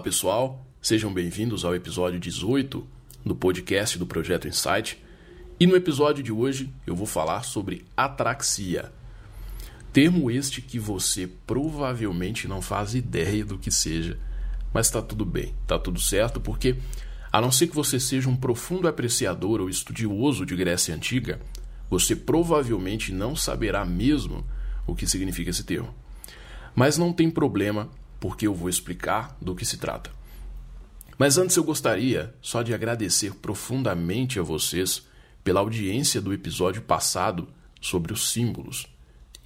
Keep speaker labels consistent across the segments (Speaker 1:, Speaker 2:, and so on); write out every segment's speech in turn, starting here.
Speaker 1: Olá, pessoal. Sejam bem-vindos ao episódio 18 do podcast do Projeto Insight. E no episódio de hoje eu vou falar sobre atraxia. Termo este que você provavelmente não faz ideia do que seja, mas está tudo bem, está tudo certo, porque a não ser que você seja um profundo apreciador ou estudioso de Grécia Antiga, você provavelmente não saberá mesmo o que significa esse termo. Mas não tem problema, porque eu vou explicar do que se trata. Mas antes eu gostaria só de agradecer profundamente a vocês pela audiência do episódio passado sobre os símbolos.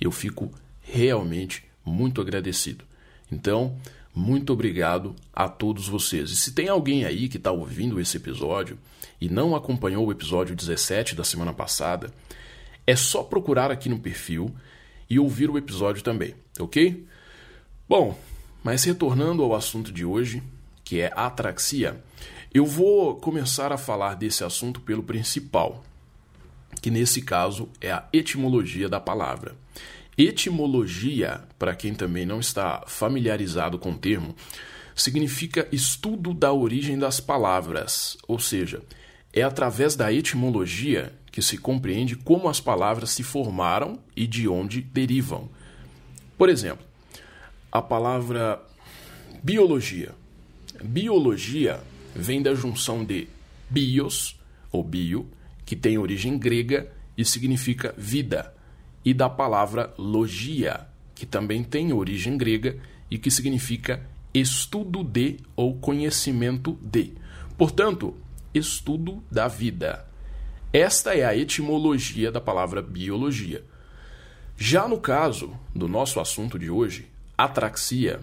Speaker 1: Eu fico realmente muito agradecido. Então, muito obrigado a todos vocês. E se tem alguém aí que está ouvindo esse episódio e não acompanhou o episódio 17 da semana passada, é só procurar aqui no perfil e ouvir o episódio também, ok? Bom, mas retornando ao assunto de hoje, que é atraxia, eu vou começar a falar desse assunto pelo principal, que nesse caso é a etimologia da palavra. Etimologia, para quem também não está familiarizado com o termo, significa estudo da origem das palavras, ou seja, é através da etimologia que se compreende como as palavras se formaram e de onde derivam. Por exemplo, a palavra biologia. Biologia vem da junção de bios, ou bio, que tem origem grega e significa vida, e da palavra logia, que também tem origem grega e que significa estudo de ou conhecimento de. Portanto, estudo da vida. Esta é a etimologia da palavra biologia. Já no caso do nosso assunto de hoje, atraxia,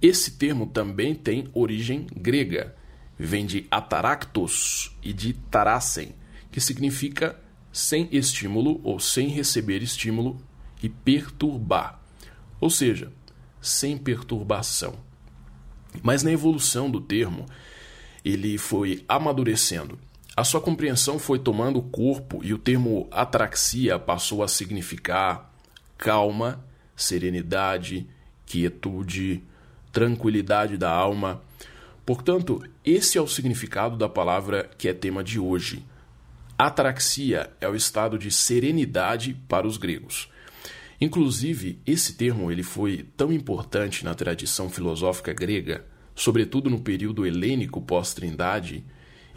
Speaker 1: esse termo também tem origem grega. Vem de ataractos e de tarassen, que significa sem estímulo ou sem receber estímulo e perturbar, ou seja, sem perturbação. Mas na evolução do termo, ele foi amadurecendo. A sua compreensão foi tomando corpo e o termo atraxia passou a significar calma, serenidade, quietude, tranquilidade da alma. Portanto, esse é o significado da palavra que é tema de hoje. Atraxia é o estado de serenidade para os gregos. Inclusive, esse termo ele foi tão importante na tradição filosófica grega, sobretudo no período helênico pós-trindade,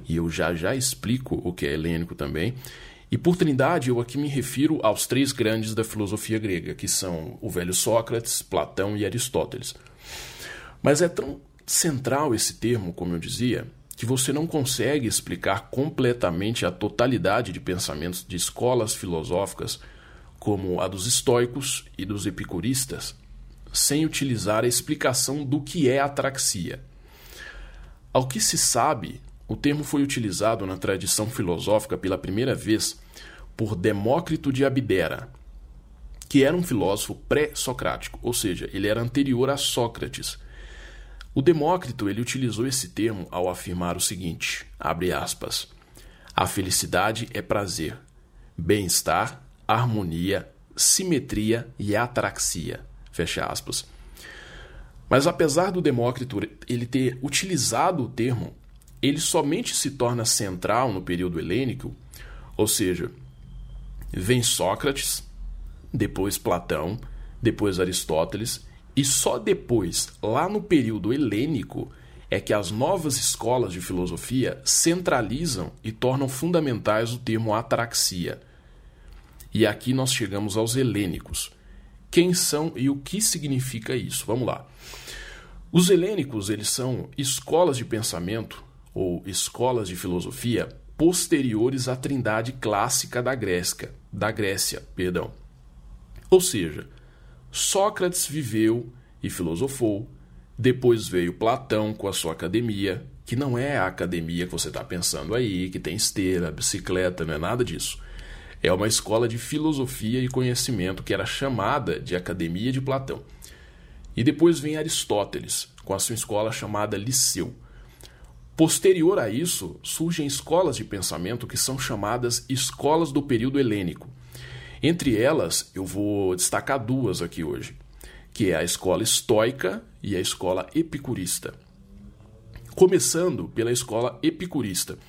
Speaker 1: e eu já já explico o que é helênico também, e por trindade eu aqui me refiro aos três grandes da filosofia grega, que são o velho Sócrates, Platão e Aristóteles. Mas é tão central esse termo, como eu dizia, que você não consegue explicar completamente a totalidade de pensamentos de escolas filosóficas como a dos estoicos e dos epicuristas, sem utilizar a explicação do que é atraxia. Ao que se sabe, o termo foi utilizado na tradição filosófica pela primeira vez por Demócrito de Abdera, que era um filósofo pré-socrático, ou seja, ele era anterior a Sócrates. O Demócrito ele utilizou esse termo ao afirmar o seguinte: abre aspas. A felicidade é prazer, bem-estar, harmonia, simetria e atraxia. Fecha aspas. Mas apesar do Demócrito ele ter utilizado o termo ele somente se torna central no período helênico, ou seja, vem Sócrates, depois Platão, depois Aristóteles, e só depois, lá no período helênico, é que as novas escolas de filosofia centralizam e tornam fundamentais o termo atraxia. E aqui nós chegamos aos helênicos. Quem são e o que significa isso? Vamos lá. Os helênicos, eles são escolas de pensamento ou escolas de filosofia posteriores à trindade clássica da Grécia, da Grécia, perdão. Ou seja, Sócrates viveu e filosofou, depois veio Platão com a sua academia, que não é a academia que você está pensando aí, que tem esteira, bicicleta, não é nada disso. É uma escola de filosofia e conhecimento que era chamada de Academia de Platão. E depois vem Aristóteles, com a sua escola chamada Liceu. Posterior a isso, surgem escolas de pensamento que são chamadas escolas do período helênico. Entre elas, eu vou destacar duas aqui hoje, que é a escola estoica e a escola epicurista. começando pela escola epicurista,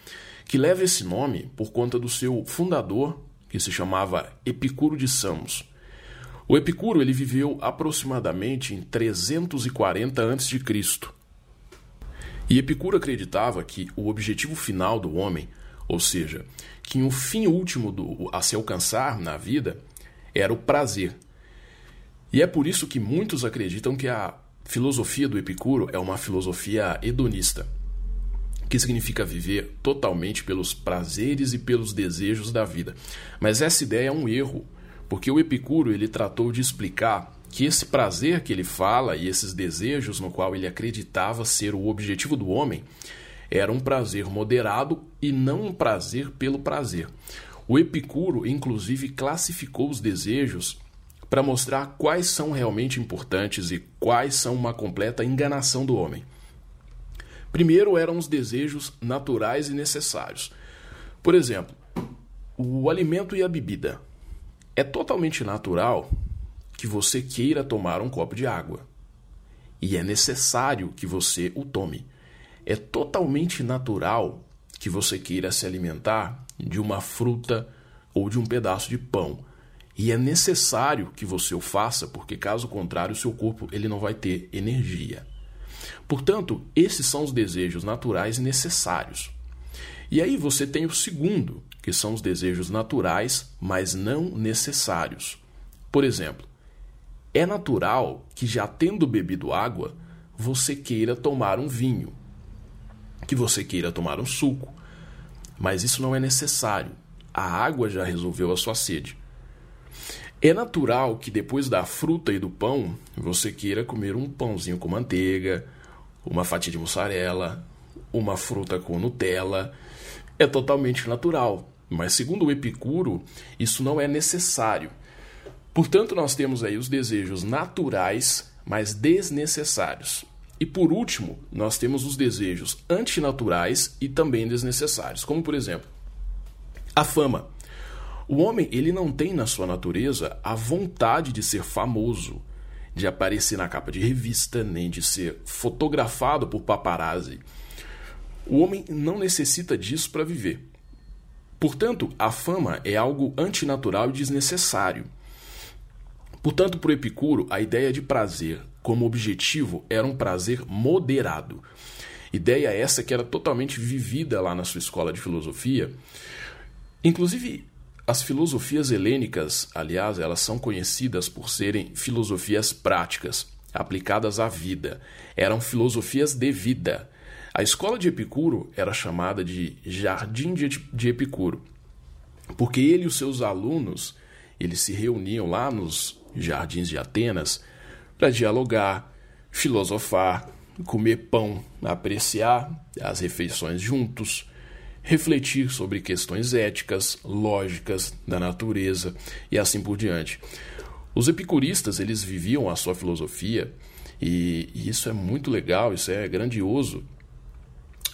Speaker 1: que leva esse nome por conta do seu fundador, que se chamava Epicuro de Samos. O Epicuro ele viveu aproximadamente em 340 a.C. E Epicuro acreditava que o objetivo final do homem, ou seja, que o fim último do, a se alcançar na vida, era o prazer. E é por isso que muitos acreditam que a filosofia do Epicuro é uma filosofia hedonista, que significa viver totalmente pelos prazeres e pelos desejos da vida. Mas essa ideia é um erro, porque o Epicuro ele tratou de explicar que esse prazer que ele fala e esses desejos no qual ele acreditava ser o objetivo do homem era um prazer moderado e não um prazer pelo prazer. O Epicuro, inclusive, classificou os desejos para mostrar quais são realmente importantes e quais são uma completa enganação do homem. Primeiro eram os desejos naturais e necessários. Por exemplo, o alimento e a bebida. É totalmente natural que você queira tomar um copo de água. E é necessário que você o tome. É totalmente natural que você queira se alimentar de uma fruta ou de um pedaço de pão. E é necessário que você o faça, porque caso contrário, o seu corpo ele não vai ter energia. Portanto, esses são os desejos naturais e necessários. E aí você tem o segundo, que são os desejos naturais, mas não necessários. Por exemplo, é natural que, já tendo bebido água, você queira tomar um vinho, que você queira tomar um suco, mas isso não é necessário. A água já resolveu a sua sede. É natural que depois da fruta e do pão, você queira comer um pãozinho com manteiga, uma fatia de mussarela, uma fruta com Nutella. É totalmente natural, mas segundo o Epicuro, isso não é necessário. Portanto, nós temos aí os desejos naturais, mas desnecessários. E por último, nós temos os desejos antinaturais e também desnecessários, como por exemplo, a fama. O homem, ele não tem na sua natureza a vontade de ser famoso, de aparecer na capa de revista, nem de ser fotografado por paparazzi. O homem não necessita disso para viver. Portanto, a fama é algo antinatural e desnecessário. Portanto, para o Epicuro, a ideia de prazer como objetivo era um prazer moderado. Ideia essa que era totalmente vivida lá na sua escola de filosofia. Inclusive, as filosofias helênicas, aliás, elas são conhecidas por serem filosofias práticas, aplicadas à vida. Eram filosofias de vida. A escola de Epicuro era chamada de Jardim de Epicuro, porque ele e os seus alunos eles se reuniam lá nos jardins de Atenas para dialogar, filosofar, comer pão, apreciar as refeições juntos, refletir sobre questões éticas, lógicas da natureza e assim por diante. Os epicuristas eles viviam a sua filosofia e, e isso é muito legal, isso é grandioso.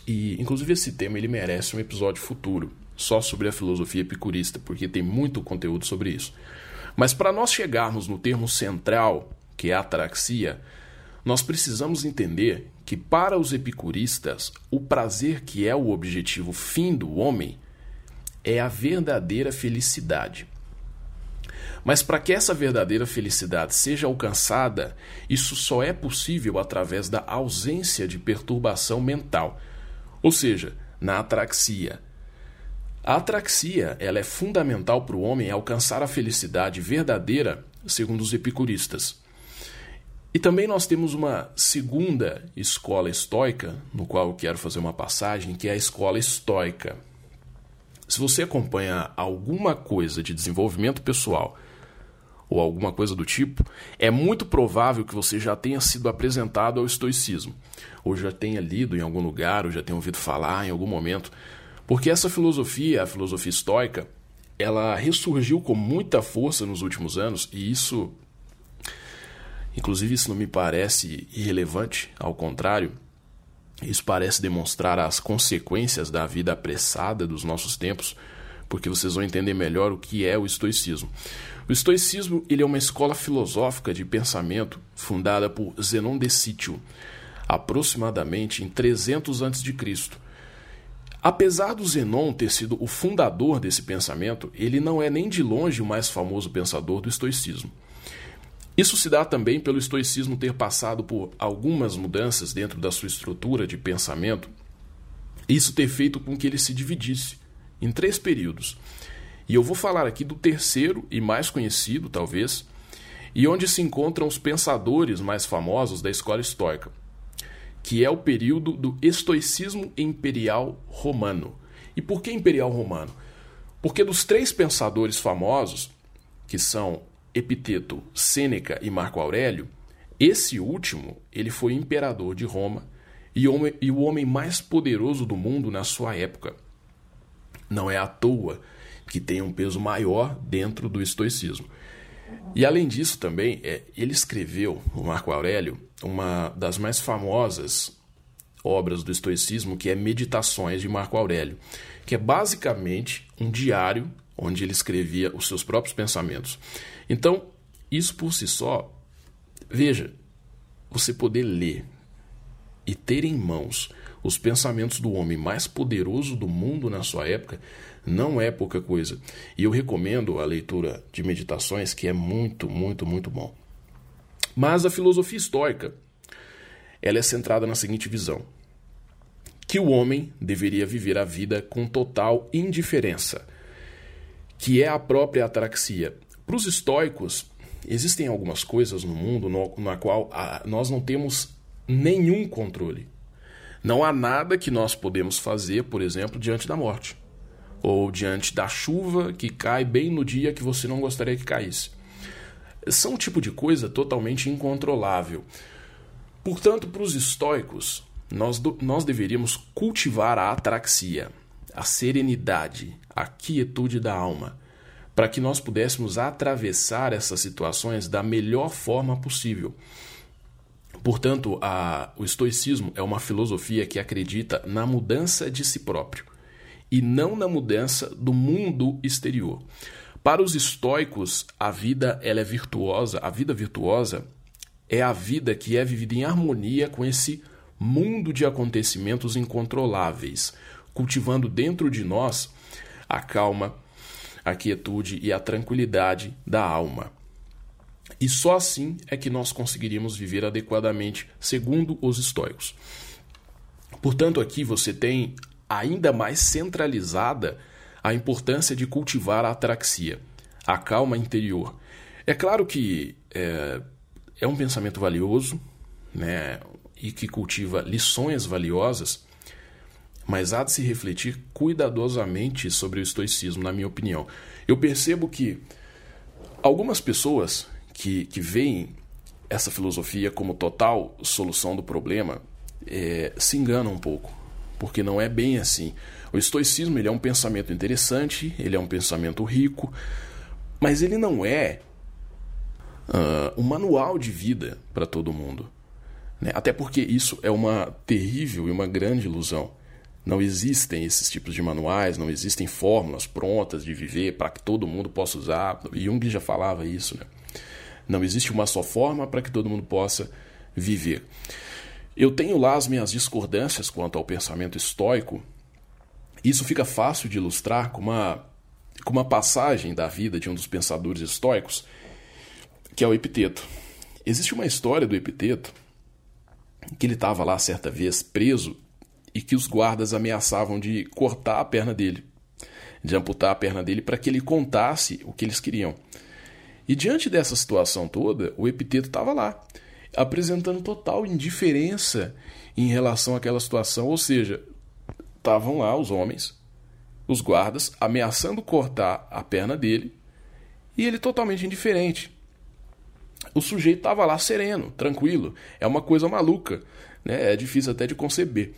Speaker 1: E inclusive esse tema ele merece um episódio futuro só sobre a filosofia epicurista, porque tem muito conteúdo sobre isso. Mas para nós chegarmos no termo central, que é a ataraxia, nós precisamos entender que para os epicuristas, o prazer que é o objetivo fim do homem é a verdadeira felicidade. Mas para que essa verdadeira felicidade seja alcançada, isso só é possível através da ausência de perturbação mental, ou seja, na atraxia, a atraxia ela é fundamental para o homem alcançar a felicidade verdadeira, segundo os epicuristas. E também nós temos uma segunda escola estoica, no qual eu quero fazer uma passagem, que é a escola estoica. Se você acompanha alguma coisa de desenvolvimento pessoal ou alguma coisa do tipo, é muito provável que você já tenha sido apresentado ao estoicismo, ou já tenha lido em algum lugar, ou já tenha ouvido falar em algum momento porque essa filosofia, a filosofia estoica, ela ressurgiu com muita força nos últimos anos e isso inclusive isso não me parece irrelevante, ao contrário, isso parece demonstrar as consequências da vida apressada dos nossos tempos, porque vocês vão entender melhor o que é o estoicismo. O estoicismo ele é uma escola filosófica de pensamento fundada por Zenon de Sítio. aproximadamente em 300 a.C. Apesar do Zenon ter sido o fundador desse pensamento, ele não é nem de longe o mais famoso pensador do estoicismo. Isso se dá também pelo estoicismo ter passado por algumas mudanças dentro da sua estrutura de pensamento, isso ter feito com que ele se dividisse em três períodos. E eu vou falar aqui do terceiro e mais conhecido, talvez, e onde se encontram os pensadores mais famosos da escola estoica, que é o período do estoicismo imperial romano. E por que imperial romano? Porque dos três pensadores famosos, que são Epiteto, Sêneca e Marco Aurélio, esse último ele foi imperador de Roma e, homem, e o homem mais poderoso do mundo na sua época. Não é à toa que tem um peso maior dentro do estoicismo. E além disso também, é, ele escreveu, o Marco Aurélio, uma das mais famosas obras do estoicismo, que é Meditações de Marco Aurélio, que é basicamente um diário onde ele escrevia os seus próprios pensamentos. Então, isso por si só, veja, você poder ler e ter em mãos os pensamentos do homem mais poderoso do mundo na sua época não é pouca coisa. E eu recomendo a leitura de meditações, que é muito, muito, muito bom. Mas a filosofia estoica, ela é centrada na seguinte visão: que o homem deveria viver a vida com total indiferença, que é a própria ataraxia. Para os estoicos, existem algumas coisas no mundo no, na qual a, nós não temos nenhum controle. Não há nada que nós podemos fazer, por exemplo, diante da morte ou diante da chuva que cai bem no dia que você não gostaria que caísse. São um tipo de coisa totalmente incontrolável. Portanto, para os estoicos, nós, nós deveríamos cultivar a atraxia, a serenidade, a quietude da alma, para que nós pudéssemos atravessar essas situações da melhor forma possível. Portanto, a, o estoicismo é uma filosofia que acredita na mudança de si próprio e não na mudança do mundo exterior. Para os estoicos, a vida ela é virtuosa, a vida virtuosa é a vida que é vivida em harmonia com esse mundo de acontecimentos incontroláveis, cultivando dentro de nós a calma, a quietude e a tranquilidade da alma. E só assim é que nós conseguiríamos viver adequadamente, segundo os estoicos. Portanto, aqui você tem ainda mais centralizada a importância de cultivar a atraxia, a calma interior. É claro que é, é um pensamento valioso, né, e que cultiva lições valiosas, mas há de se refletir cuidadosamente sobre o estoicismo, na minha opinião. Eu percebo que algumas pessoas que, que veem essa filosofia como total solução do problema é, se enganam um pouco, porque não é bem assim. O estoicismo ele é um pensamento interessante, ele é um pensamento rico, mas ele não é uh, um manual de vida para todo mundo. Né? Até porque isso é uma terrível e uma grande ilusão. Não existem esses tipos de manuais, não existem fórmulas prontas de viver para que todo mundo possa usar. Jung já falava isso. Né? Não existe uma só forma para que todo mundo possa viver. Eu tenho lá as minhas discordâncias quanto ao pensamento estoico. Isso fica fácil de ilustrar com uma, com uma passagem da vida de um dos pensadores estoicos, que é o Epiteto. Existe uma história do Epiteto que ele estava lá certa vez preso e que os guardas ameaçavam de cortar a perna dele, de amputar a perna dele para que ele contasse o que eles queriam. E diante dessa situação toda, o epiteto estava lá, apresentando total indiferença em relação àquela situação, ou seja, estavam lá os homens, os guardas, ameaçando cortar a perna dele, e ele totalmente indiferente o sujeito estava lá sereno, tranquilo. É uma coisa maluca, né? É difícil até de conceber.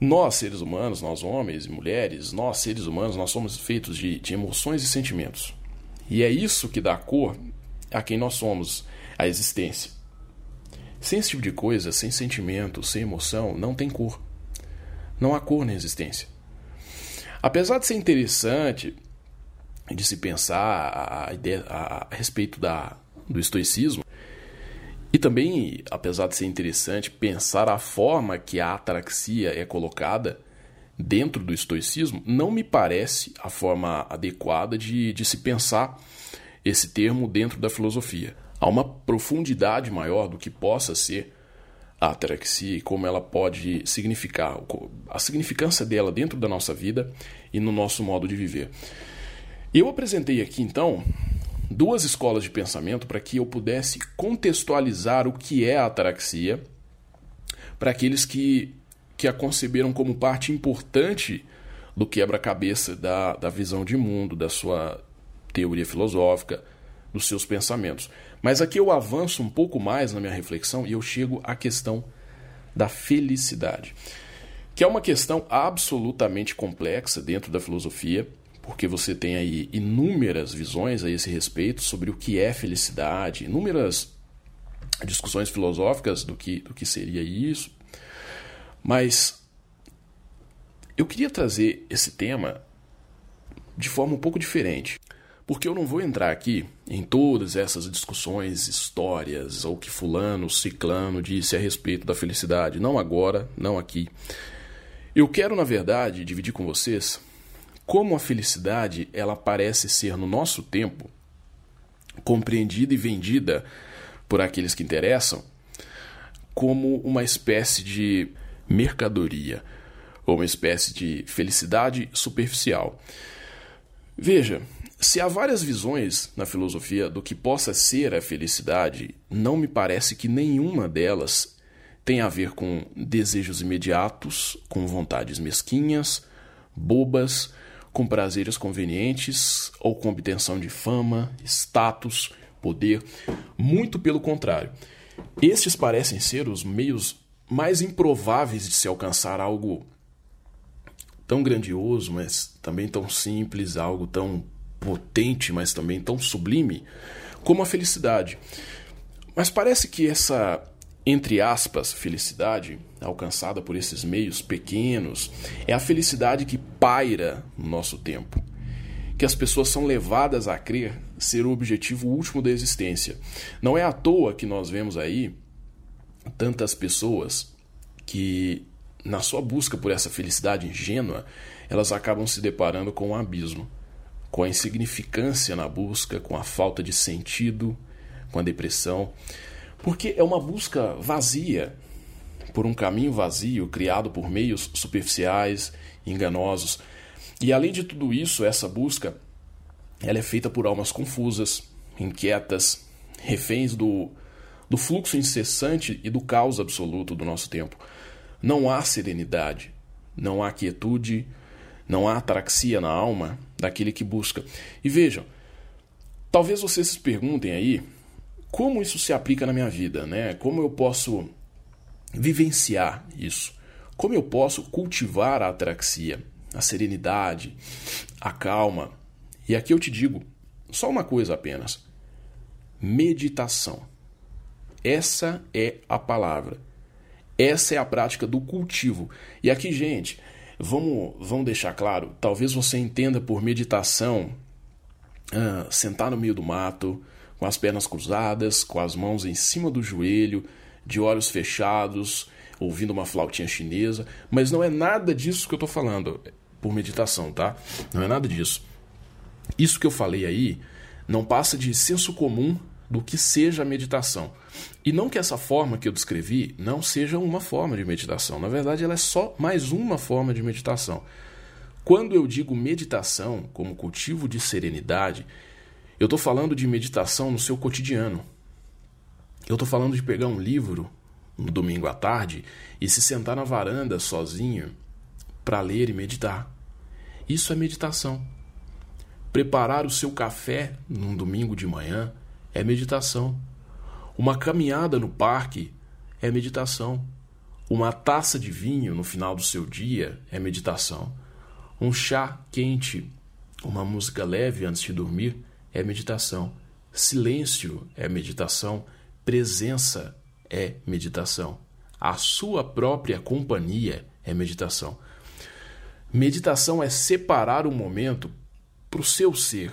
Speaker 1: Nós, seres humanos, nós homens e mulheres, nós, seres humanos, nós somos feitos de, de emoções e sentimentos. E é isso que dá cor a quem nós somos, a existência. Sem esse tipo de coisa, sem sentimento, sem emoção, não tem cor. Não há cor na existência. Apesar de ser interessante de se pensar a, ideia, a, a respeito da, do estoicismo, E também, apesar de ser interessante pensar a forma que a ataraxia é colocada dentro do estoicismo, não me parece a forma adequada de, de se pensar esse termo dentro da filosofia. Há uma profundidade maior do que possa ser a ataraxia e como ela pode significar, a significância dela dentro da nossa vida e no nosso modo de viver. Eu apresentei aqui então duas escolas de pensamento para que eu pudesse contextualizar o que é a ataraxia para aqueles que, que a conceberam como parte importante do quebra-cabeça da, da visão de mundo, da sua teoria filosófica, dos seus pensamentos. Mas aqui eu avanço um pouco mais na minha reflexão e eu chego à questão da felicidade, que é uma questão absolutamente complexa dentro da filosofia porque você tem aí inúmeras visões a esse respeito sobre o que é felicidade, inúmeras discussões filosóficas do que, do que seria isso. Mas eu queria trazer esse tema de forma um pouco diferente, porque eu não vou entrar aqui em todas essas discussões, histórias, ou que fulano, ciclano disse a respeito da felicidade, não agora, não aqui. Eu quero, na verdade, dividir com vocês como a felicidade ela parece ser no nosso tempo compreendida e vendida por aqueles que interessam como uma espécie de mercadoria ou uma espécie de felicidade superficial. Veja, se há várias visões na filosofia do que possa ser a felicidade, não me parece que nenhuma delas tem a ver com desejos imediatos, com vontades mesquinhas, bobas com prazeres convenientes ou com obtenção de fama, status, poder. Muito pelo contrário. Estes parecem ser os meios mais improváveis de se alcançar algo tão grandioso, mas também tão simples, algo tão potente, mas também tão sublime, como a felicidade. Mas parece que essa entre aspas, felicidade alcançada por esses meios pequenos é a felicidade que paira no nosso tempo, que as pessoas são levadas a crer ser o objetivo último da existência. Não é à toa que nós vemos aí tantas pessoas que, na sua busca por essa felicidade ingênua, elas acabam se deparando com um abismo, com a insignificância na busca, com a falta de sentido, com a depressão. Porque é uma busca vazia, por um caminho vazio criado por meios superficiais, enganosos. E além de tudo isso, essa busca ela é feita por almas confusas, inquietas, reféns do, do fluxo incessante e do caos absoluto do nosso tempo. Não há serenidade, não há quietude, não há ataraxia na alma daquele que busca. E vejam, talvez vocês se perguntem aí como isso se aplica na minha vida, né? Como eu posso vivenciar isso? Como eu posso cultivar a ataraxia, a serenidade, a calma? E aqui eu te digo só uma coisa apenas: meditação. Essa é a palavra. Essa é a prática do cultivo. E aqui, gente, vamos, vamos deixar claro: talvez você entenda por meditação ah, sentar no meio do mato, com as pernas cruzadas, com as mãos em cima do joelho, de olhos fechados, ouvindo uma flautinha chinesa, mas não é nada disso que eu estou falando por meditação, tá? Não é nada disso. Isso que eu falei aí não passa de senso comum do que seja a meditação. E não que essa forma que eu descrevi não seja uma forma de meditação. Na verdade, ela é só mais uma forma de meditação. Quando eu digo meditação como cultivo de serenidade, eu estou falando de meditação no seu cotidiano. Eu estou falando de pegar um livro no domingo à tarde e se sentar na varanda sozinho para ler e meditar. Isso é meditação. Preparar o seu café num domingo de manhã é meditação. Uma caminhada no parque é meditação. Uma taça de vinho no final do seu dia é meditação. Um chá quente, uma música leve antes de dormir é meditação. Silêncio é meditação. Presença é meditação. A sua própria companhia é meditação. Meditação é separar o momento para o seu ser,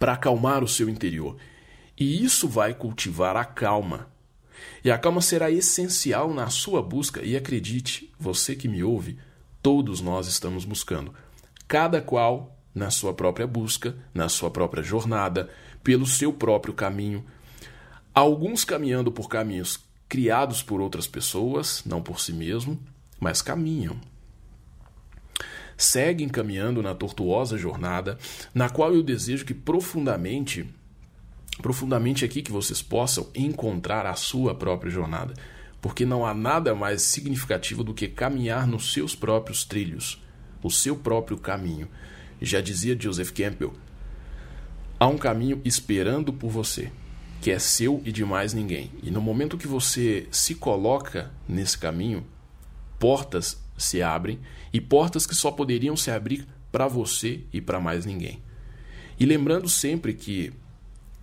Speaker 1: para acalmar o seu interior. E isso vai cultivar a calma. E a calma será essencial na sua busca, e acredite, você que me ouve, todos nós estamos buscando. Cada qual na sua própria busca, na sua própria jornada, pelo seu próprio caminho. Alguns caminhando por caminhos criados por outras pessoas, não por si mesmo, mas caminham. Seguem caminhando na tortuosa jornada, na qual eu desejo que profundamente, profundamente aqui que vocês possam encontrar a sua própria jornada, porque não há nada mais significativo do que caminhar nos seus próprios trilhos, o seu próprio caminho. Já dizia Joseph Campbell: há um caminho esperando por você, que é seu e de mais ninguém. E no momento que você se coloca nesse caminho, portas se abrem e portas que só poderiam se abrir para você e para mais ninguém. E lembrando sempre que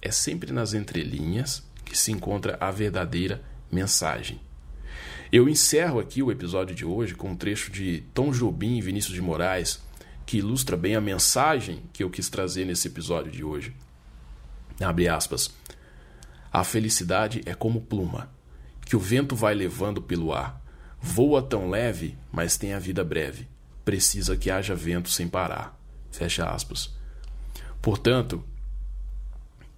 Speaker 1: é sempre nas entrelinhas que se encontra a verdadeira mensagem. Eu encerro aqui o episódio de hoje com um trecho de Tom Jobim e Vinícius de Moraes, que ilustra bem a mensagem que eu quis trazer nesse episódio de hoje. Abre aspas. A felicidade é como pluma, que o vento vai levando pelo ar. Voa tão leve, mas tem a vida breve. Precisa que haja vento sem parar. Fecha aspas. Portanto,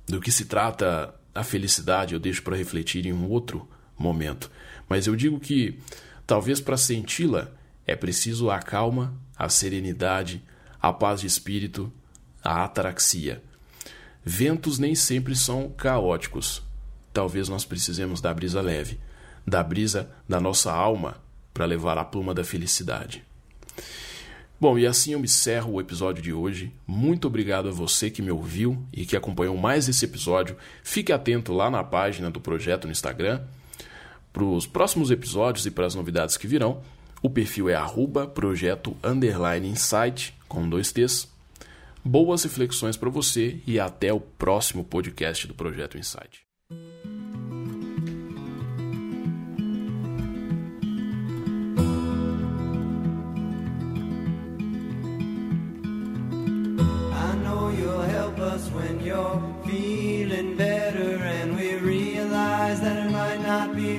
Speaker 1: do que se trata a felicidade eu deixo para refletir em um outro momento. Mas eu digo que, talvez para senti-la, é preciso a calma, a serenidade, a paz de espírito, a ataraxia. Ventos nem sempre são caóticos. Talvez nós precisemos da brisa leve, da brisa da nossa alma para levar a pluma da felicidade. Bom, e assim eu encerro o episódio de hoje. Muito obrigado a você que me ouviu e que acompanhou mais esse episódio. Fique atento lá na página do projeto no Instagram para os próximos episódios e para as novidades que virão. O perfil é arroba projeto underline insight, com dois T's. Boas reflexões para você e até o próximo podcast do Projeto Insight.
Speaker 2: you're feeling better and we realize that it might not be